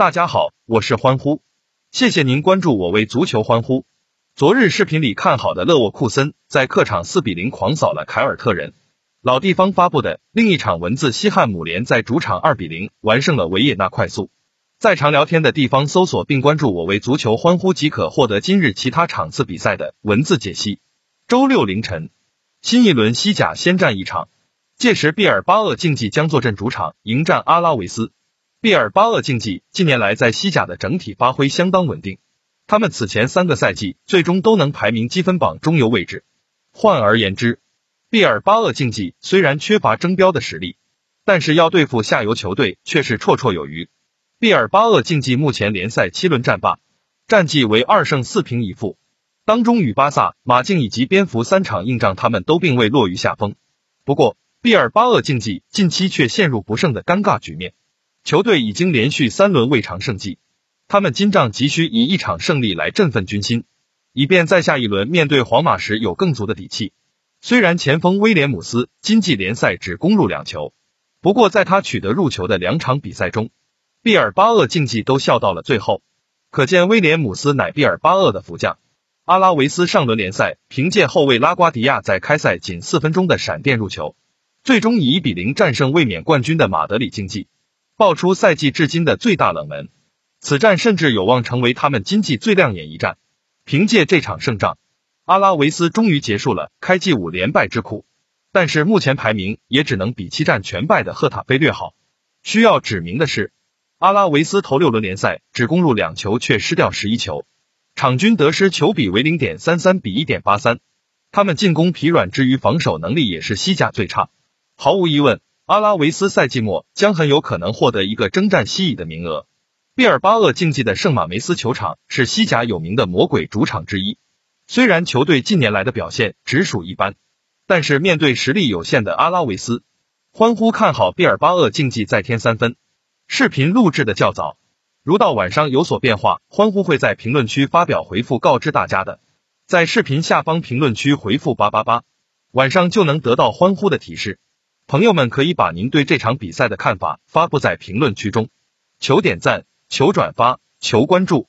大家好，我是欢呼，谢谢您关注我为足球欢呼。昨日视频里看好的勒沃库森在客场四比零狂扫了凯尔特人。老地方发布的另一场文字，西汉姆联在主场二比零完胜了维也纳快速。在常聊天的地方搜索并关注我为足球欢呼即可获得今日其他场次比赛的文字解析。周六凌晨，新一轮西甲先战一场。届时，毕尔巴鄂竞技将坐镇主场迎战阿拉维斯。毕尔巴鄂竞技近年来在西甲的整体发挥相当稳定，他们此前三个赛季最终都能排名积分榜中游位置。换而言之，毕尔巴鄂竞技虽然缺乏争标的实力，但是要对付下游球队却是绰绰有余。毕尔巴鄂竞技目前联赛七轮战罢，战绩为二胜四平一负，当中与巴萨、马竞以及蝙蝠三场硬仗，他们都并未落于下风。不过，毕尔巴鄂竞技近期却陷入不胜的尴尬局面，球队已经连续三轮未尝胜绩，他们今仗急需以一场胜利来振奋军心，以便在下一轮面对皇马时有更足的底气。虽然前锋威廉姆斯今季联赛只攻入两球，不过在他取得入球的两场比赛中，毕尔巴鄂竞技都笑到了最后，可见威廉姆斯乃毕尔巴鄂的福将。阿拉维斯上轮联赛凭借后卫拉瓜迪亚在开赛仅四分钟的闪电入球。最终以一比零战胜卫冕冠军的马德里竞技，爆出赛季至今的最大冷门。此战甚至有望成为他们今季最亮眼一战。凭借这场胜仗，阿拉维斯终于结束了开季五连败之苦。但是目前排名也只能比七战全败的赫塔菲略好。需要指明的是，阿拉维斯头六轮联赛只攻入两球，却失掉十一球，场均得失球比为零点三三比一点八三。他们进攻疲软之余，防守能力也是西甲最差。毫无疑问，阿拉维斯赛季末将很有可能获得一个征战西乙的名额。毕尔巴鄂竞技的圣马梅斯球场是西甲有名的魔鬼主场之一。虽然球队近年来的表现只属一般，但是面对实力有限的阿拉维斯，欢呼看好毕尔巴鄂竞技再添三分。视频录制的较早，如到晚上有所变化，欢呼会在评论区发表回复告知大家的。在视频下方评论区回复八八八，晚上就能得到欢呼的提示。朋友们可以把您对这场比赛的看法发布在评论区中，求点赞，求转发，求关注。